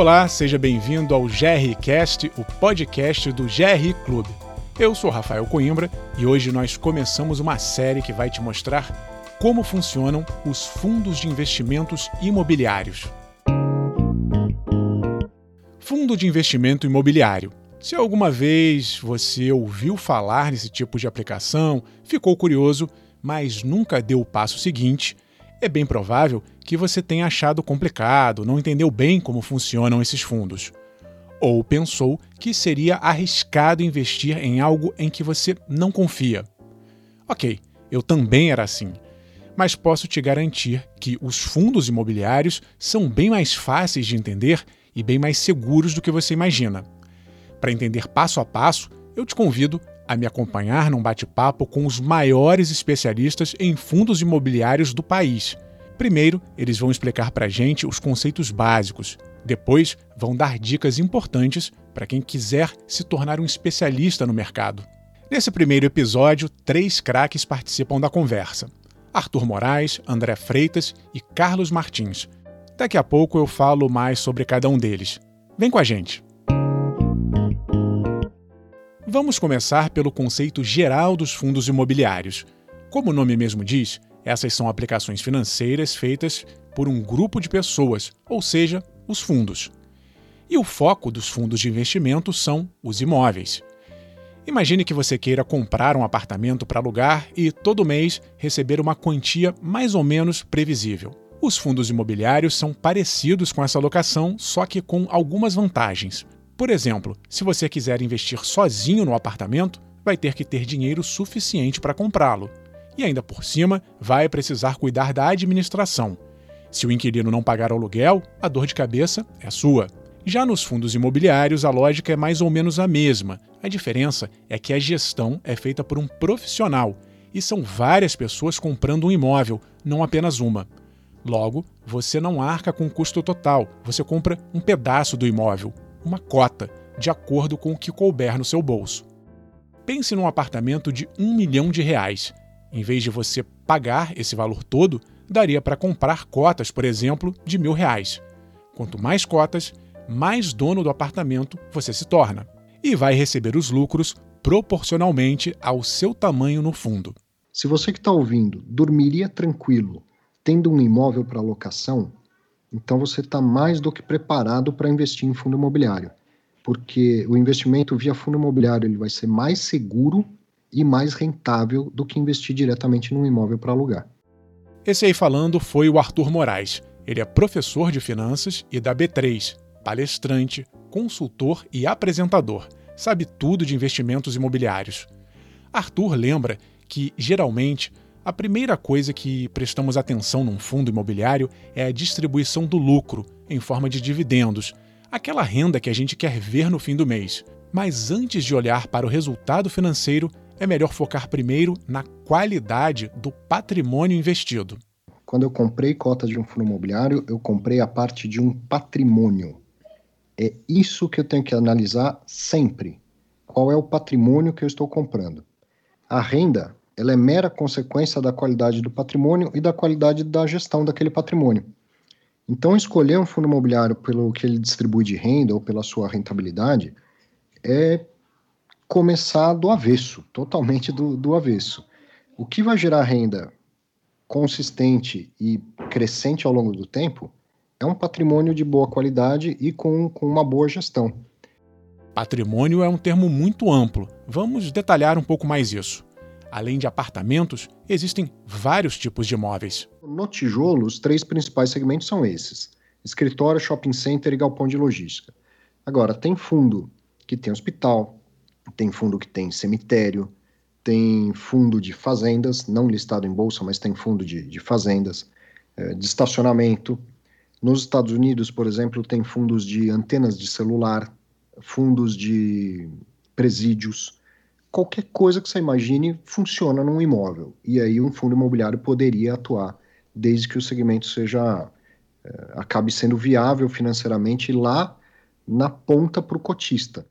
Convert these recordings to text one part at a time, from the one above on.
Olá, seja bem-vindo ao GRCast, o podcast do GR Clube. Eu sou Rafael Coimbra e hoje nós começamos uma série que vai te mostrar como funcionam os fundos de investimentos imobiliários. Fundo de investimento imobiliário. Se alguma vez você ouviu falar nesse tipo de aplicação, ficou curioso, mas nunca deu o passo seguinte, é bem provável que você tenha achado complicado, não entendeu bem como funcionam esses fundos. Ou pensou que seria arriscado investir em algo em que você não confia. Ok, eu também era assim. Mas posso te garantir que os fundos imobiliários são bem mais fáceis de entender e bem mais seguros do que você imagina. Para entender passo a passo, eu te convido a me acompanhar num bate-papo com os maiores especialistas em fundos imobiliários do país. Primeiro, eles vão explicar para gente os conceitos básicos. Depois, vão dar dicas importantes para quem quiser se tornar um especialista no mercado. Nesse primeiro episódio, três craques participam da conversa: Arthur Moraes, André Freitas e Carlos Martins. Daqui a pouco eu falo mais sobre cada um deles. Vem com a gente! Vamos começar pelo conceito geral dos fundos imobiliários. Como o nome mesmo diz, essas são aplicações financeiras feitas por um grupo de pessoas, ou seja, os fundos. E o foco dos fundos de investimento são os imóveis. Imagine que você queira comprar um apartamento para alugar e todo mês receber uma quantia mais ou menos previsível. Os fundos imobiliários são parecidos com essa alocação, só que com algumas vantagens. Por exemplo, se você quiser investir sozinho no apartamento, vai ter que ter dinheiro suficiente para comprá-lo. E ainda por cima, vai precisar cuidar da administração. Se o inquilino não pagar o aluguel, a dor de cabeça é sua. Já nos fundos imobiliários, a lógica é mais ou menos a mesma. A diferença é que a gestão é feita por um profissional e são várias pessoas comprando um imóvel, não apenas uma. Logo, você não arca com o custo total, você compra um pedaço do imóvel, uma cota, de acordo com o que couber no seu bolso. Pense num apartamento de um milhão de reais. Em vez de você pagar esse valor todo, daria para comprar cotas, por exemplo, de mil reais. Quanto mais cotas, mais dono do apartamento você se torna. E vai receber os lucros proporcionalmente ao seu tamanho no fundo. Se você que está ouvindo dormiria tranquilo tendo um imóvel para locação, então você está mais do que preparado para investir em fundo imobiliário, porque o investimento via fundo imobiliário ele vai ser mais seguro e mais rentável do que investir diretamente num imóvel para alugar. Esse aí falando foi o Arthur Moraes. Ele é professor de finanças e da B3, palestrante, consultor e apresentador. Sabe tudo de investimentos imobiliários. Arthur lembra que, geralmente, a primeira coisa que prestamos atenção num fundo imobiliário é a distribuição do lucro, em forma de dividendos, aquela renda que a gente quer ver no fim do mês. Mas antes de olhar para o resultado financeiro, é melhor focar primeiro na qualidade do patrimônio investido. Quando eu comprei cotas de um fundo imobiliário, eu comprei a parte de um patrimônio. É isso que eu tenho que analisar sempre. Qual é o patrimônio que eu estou comprando? A renda ela é mera consequência da qualidade do patrimônio e da qualidade da gestão daquele patrimônio. Então, escolher um fundo imobiliário pelo que ele distribui de renda ou pela sua rentabilidade é começar do avesso, totalmente do, do avesso. O que vai gerar renda consistente e crescente ao longo do tempo é um patrimônio de boa qualidade e com, com uma boa gestão. Patrimônio é um termo muito amplo. Vamos detalhar um pouco mais isso. Além de apartamentos, existem vários tipos de imóveis. No tijolo, os três principais segmentos são esses: escritório, shopping center e galpão de logística. Agora, tem fundo que tem hospital, tem fundo que tem cemitério, tem fundo de fazendas, não listado em bolsa, mas tem fundo de, de fazendas, é, de estacionamento. Nos Estados Unidos, por exemplo, tem fundos de antenas de celular, fundos de presídios qualquer coisa que você imagine funciona num imóvel. E aí um fundo imobiliário poderia atuar, desde que o segmento seja é, acabe sendo viável financeiramente lá na ponta para o cotista.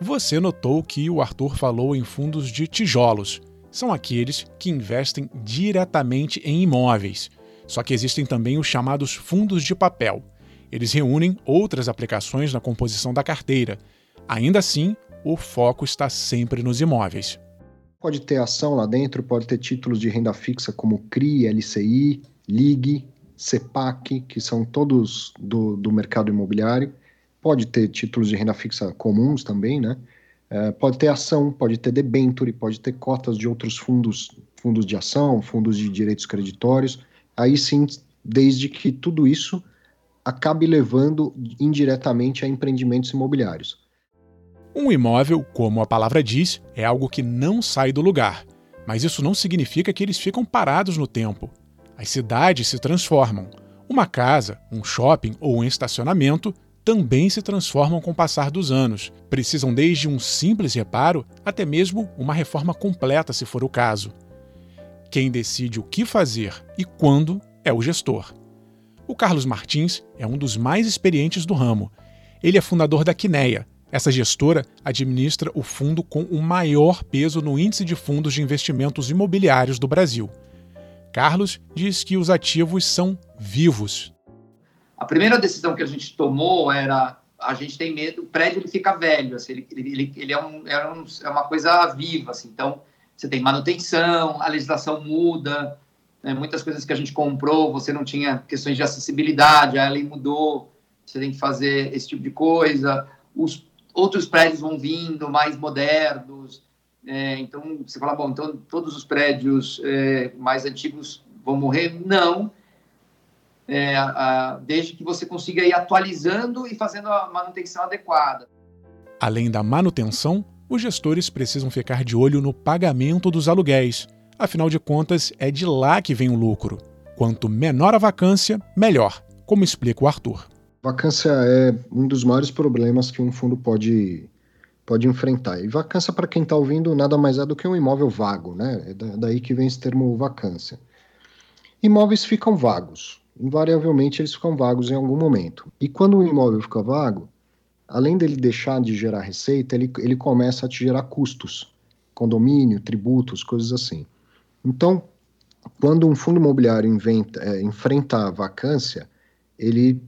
Você notou que o Arthur falou em fundos de tijolos. São aqueles que investem diretamente em imóveis. Só que existem também os chamados fundos de papel. Eles reúnem outras aplicações na composição da carteira. Ainda assim, o foco está sempre nos imóveis. Pode ter ação lá dentro, pode ter títulos de renda fixa como CRI, LCI, LIG, CEPAC, que são todos do, do mercado imobiliário. Pode ter títulos de renda fixa comuns também, né? É, pode ter ação, pode ter debenture, pode ter cotas de outros fundos, fundos de ação, fundos de direitos creditórios. Aí sim, desde que tudo isso acabe levando indiretamente a empreendimentos imobiliários. Um imóvel, como a palavra diz, é algo que não sai do lugar, mas isso não significa que eles ficam parados no tempo. As cidades se transformam. Uma casa, um shopping ou um estacionamento também se transformam com o passar dos anos. Precisam desde um simples reparo até mesmo uma reforma completa, se for o caso. Quem decide o que fazer e quando é o gestor. O Carlos Martins é um dos mais experientes do ramo. Ele é fundador da Quineia. Essa gestora administra o fundo com o maior peso no índice de fundos de investimentos imobiliários do Brasil. Carlos diz que os ativos são vivos, a primeira decisão que a gente tomou era a gente tem medo, o prédio ele fica velho, assim, ele, ele, ele é, um, é, um, é uma coisa viva, assim, então você tem manutenção, a legislação muda, né, muitas coisas que a gente comprou, você não tinha questões de acessibilidade, a lei mudou, você tem que fazer esse tipo de coisa, os outros prédios vão vindo, mais modernos, é, então você fala, bom, então todos os prédios é, mais antigos vão morrer? Não, é, a, desde que você consiga ir atualizando e fazendo a manutenção adequada. Além da manutenção, os gestores precisam ficar de olho no pagamento dos aluguéis. Afinal de contas, é de lá que vem o lucro. Quanto menor a vacância, melhor, como explica o Arthur. Vacância é um dos maiores problemas que um fundo pode, pode enfrentar. E vacância, para quem está ouvindo, nada mais é do que um imóvel vago, né? É daí que vem esse termo vacância. Imóveis ficam vagos invariavelmente eles ficam vagos em algum momento. E quando o imóvel fica vago, além dele deixar de gerar receita, ele, ele começa a te gerar custos, condomínio, tributos, coisas assim. Então, quando um fundo imobiliário inventa, é, enfrenta a vacância, ele,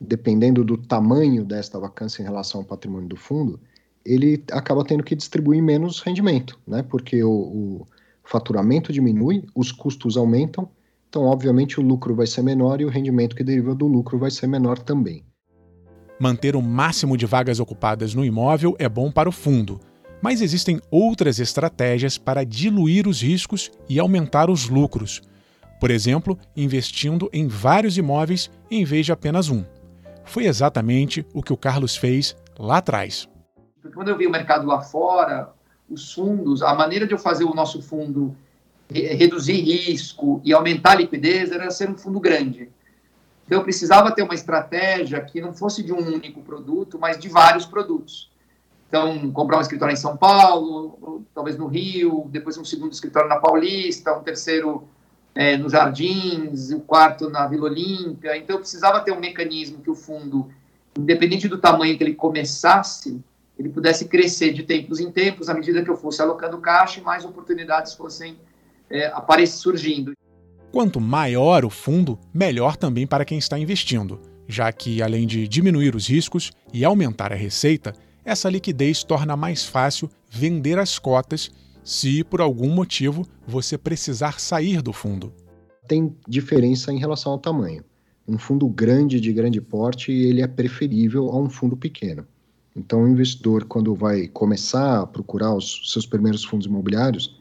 dependendo do tamanho desta vacância em relação ao patrimônio do fundo, ele acaba tendo que distribuir menos rendimento, né? Porque o, o faturamento diminui, os custos aumentam então, obviamente, o lucro vai ser menor e o rendimento que deriva do lucro vai ser menor também. Manter o máximo de vagas ocupadas no imóvel é bom para o fundo, mas existem outras estratégias para diluir os riscos e aumentar os lucros. Por exemplo, investindo em vários imóveis em vez de apenas um. Foi exatamente o que o Carlos fez lá atrás. Quando eu vi o mercado lá fora, os fundos, a maneira de eu fazer o nosso fundo reduzir risco e aumentar a liquidez era ser um fundo grande. Então, eu precisava ter uma estratégia que não fosse de um único produto, mas de vários produtos. Então, comprar um escritório em São Paulo, talvez no Rio, depois um segundo escritório na Paulista, um terceiro é, nos Jardins, o quarto na Vila Olímpia. Então, eu precisava ter um mecanismo que o fundo, independente do tamanho que ele começasse, ele pudesse crescer de tempos em tempos, à medida que eu fosse alocando caixa e mais oportunidades fossem é, surgindo. Quanto maior o fundo, melhor também para quem está investindo, já que, além de diminuir os riscos e aumentar a receita, essa liquidez torna mais fácil vender as cotas se, por algum motivo, você precisar sair do fundo. Tem diferença em relação ao tamanho. Um fundo grande, de grande porte, ele é preferível a um fundo pequeno. Então, o investidor, quando vai começar a procurar os seus primeiros fundos imobiliários,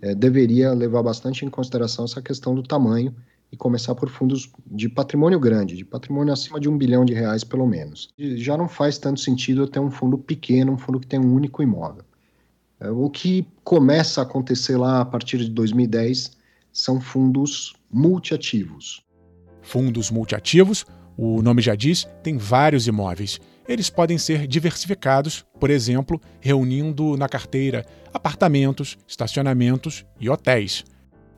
é, deveria levar bastante em consideração essa questão do tamanho e começar por fundos de patrimônio grande, de patrimônio acima de um bilhão de reais pelo menos. E já não faz tanto sentido ter um fundo pequeno, um fundo que tem um único imóvel. É, o que começa a acontecer lá a partir de 2010 são fundos multiativos. Fundos multiativos, o nome já diz, tem vários imóveis eles podem ser diversificados, por exemplo, reunindo na carteira apartamentos, estacionamentos e hotéis.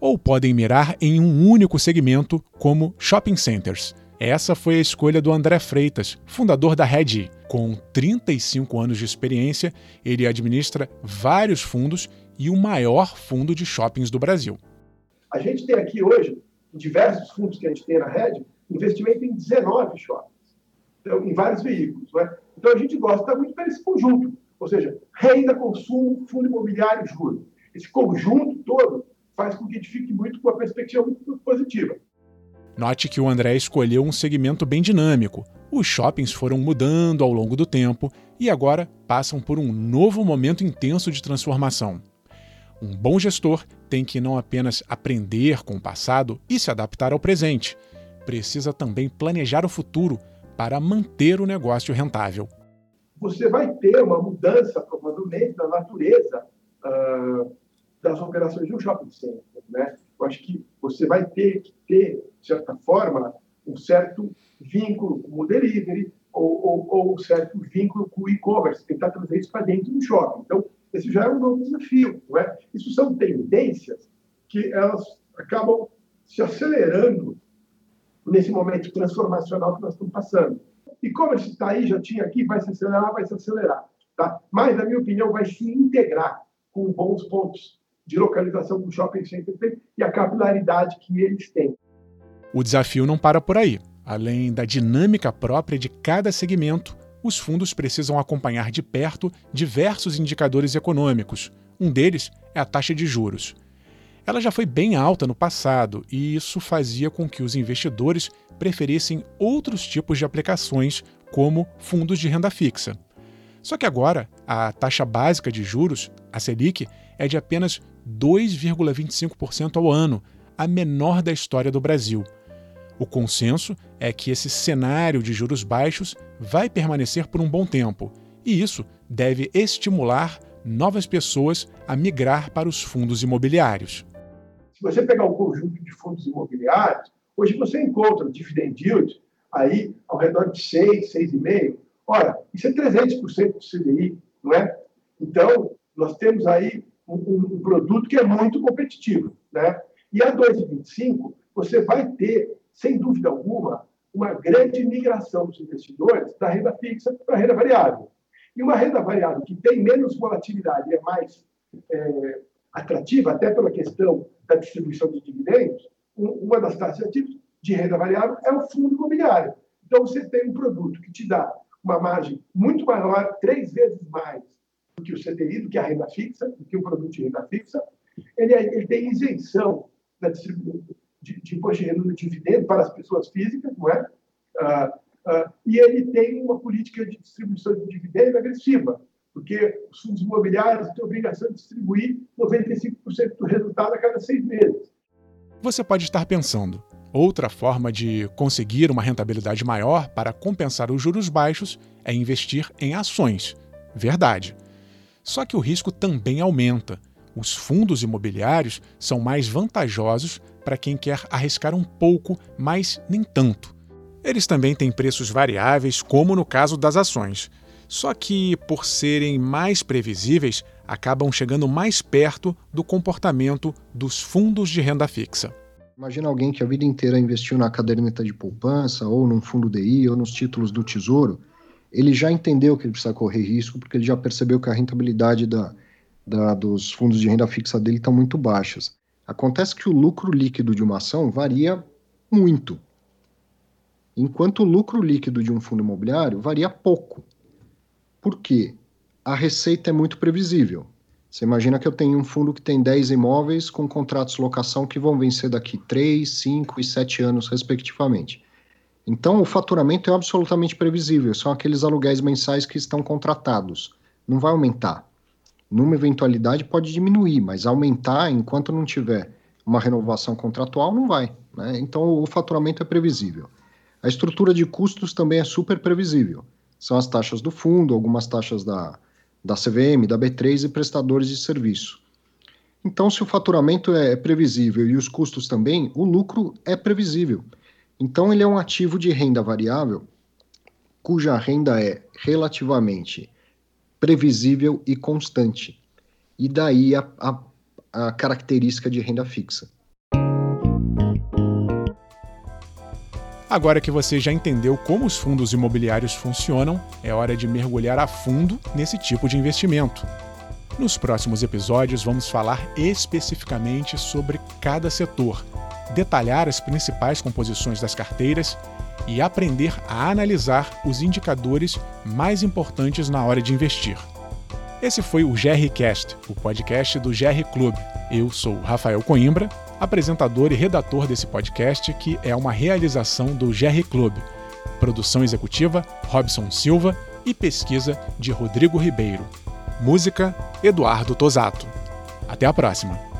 Ou podem mirar em um único segmento, como shopping centers. Essa foi a escolha do André Freitas, fundador da Redi. Com 35 anos de experiência, ele administra vários fundos e o maior fundo de shoppings do Brasil. A gente tem aqui hoje, em diversos fundos que a gente tem na Rede, investimento em 19 shoppings. então, em vários veículos. Né? Então, a gente gosta muito desse conjunto, ou seja, renda, consumo, fundo imobiliário, juros. Esse conjunto todo faz com que a gente fique muito com uma perspectiva muito positiva. Note que o André escolheu um segmento bem dinâmico. Os shoppings foram mudando ao longo do tempo e agora passam por um novo momento intenso de transformação. Um bom gestor tem que não apenas aprender com o passado e se adaptar ao presente, precisa também planejar o futuro para manter o negócio rentável. Você vai ter uma mudança, provavelmente, da natureza uh, das operações de um shopping center. Né? Eu acho que você vai ter que ter, de certa forma, um certo vínculo com o delivery ou, ou, ou um certo vínculo com o e-commerce, tentar trazer isso para dentro do shopping. Então, esse já é um novo desafio. Não é? Isso são tendências que elas acabam se acelerando nesse momento transformacional que nós estamos passando. E-commerce está aí, já tinha aqui, vai se acelerar, vai se acelerar. Tá? Mas, na minha opinião, vai se integrar com bons pontos de localização do shopping center e a capilaridade que eles têm. O desafio não para por aí. Além da dinâmica própria de cada segmento, os fundos precisam acompanhar de perto diversos indicadores econômicos. Um deles é a taxa de juros. Ela já foi bem alta no passado e isso fazia com que os investidores preferissem outros tipos de aplicações, como fundos de renda fixa. Só que agora, a taxa básica de juros, a Selic, é de apenas 2,25% ao ano, a menor da história do Brasil. O consenso é que esse cenário de juros baixos vai permanecer por um bom tempo, e isso deve estimular novas pessoas a migrar para os fundos imobiliários. Se você pegar um conjunto de fundos imobiliários, hoje você encontra o dividend yield aí ao redor de 6, 6,5%. Ora, isso é 300% do CDI, não é? Então, nós temos aí um, um, produto que é muito competitivo. Né? E a 2,25, você vai ter, sem dúvida alguma, uma grande migração dos investidores da renda fixa para a renda variável. E uma renda variável que tem menos volatilidade e é mais é, atrativa, até pela questão da distribuição de dividendos, uma das taxas de renda variável é o fundo imobiliário. Então, você tem um produto que te dá uma margem muito maior, três vezes mais do que o CDI, do que a renda fixa, do que o produto de renda fixa. Ele, é, ele tem isenção da distribuição de, de imposto de renda do dividendo para as pessoas físicas, não é? Ah, ah, e ele tem uma política de distribuição de dividendo agressiva, porque os fundos imobiliários têm a obrigação de distribuir 95% do resultado a cada seis meses. Você pode estar pensando, outra forma de conseguir uma rentabilidade maior para compensar os juros baixos é investir em ações. Verdade. Só que o risco também aumenta. Os fundos imobiliários são mais vantajosos para quem quer arriscar um pouco, mas nem tanto. Eles também têm preços variáveis, como no caso das ações. Só que, por serem mais previsíveis, acabam chegando mais perto do comportamento dos fundos de renda fixa. Imagina alguém que a vida inteira investiu na caderneta de poupança, ou num fundo DI, ou nos títulos do Tesouro, ele já entendeu que ele precisa correr risco, porque ele já percebeu que a rentabilidade da, da, dos fundos de renda fixa dele estão muito baixas. Acontece que o lucro líquido de uma ação varia muito, enquanto o lucro líquido de um fundo imobiliário varia pouco. Por quê? A receita é muito previsível. Você imagina que eu tenho um fundo que tem 10 imóveis com contratos de locação que vão vencer daqui 3, 5 e 7 anos, respectivamente. Então, o faturamento é absolutamente previsível, são aqueles aluguéis mensais que estão contratados. Não vai aumentar. Numa eventualidade pode diminuir, mas aumentar enquanto não tiver uma renovação contratual não vai. Né? Então, o faturamento é previsível. A estrutura de custos também é super previsível. São as taxas do fundo, algumas taxas da, da CVM, da B3 e prestadores de serviço. Então, se o faturamento é previsível e os custos também, o lucro é previsível. Então, ele é um ativo de renda variável, cuja renda é relativamente previsível e constante. E daí a, a, a característica de renda fixa. Agora que você já entendeu como os fundos imobiliários funcionam, é hora de mergulhar a fundo nesse tipo de investimento. Nos próximos episódios, vamos falar especificamente sobre cada setor detalhar as principais composições das carteiras e aprender a analisar os indicadores mais importantes na hora de investir. Esse foi o GRCast, o podcast do GR Club. Eu sou Rafael Coimbra, apresentador e redator desse podcast, que é uma realização do GR Club. Produção executiva Robson Silva e pesquisa de Rodrigo Ribeiro. Música Eduardo Tosato. Até a próxima!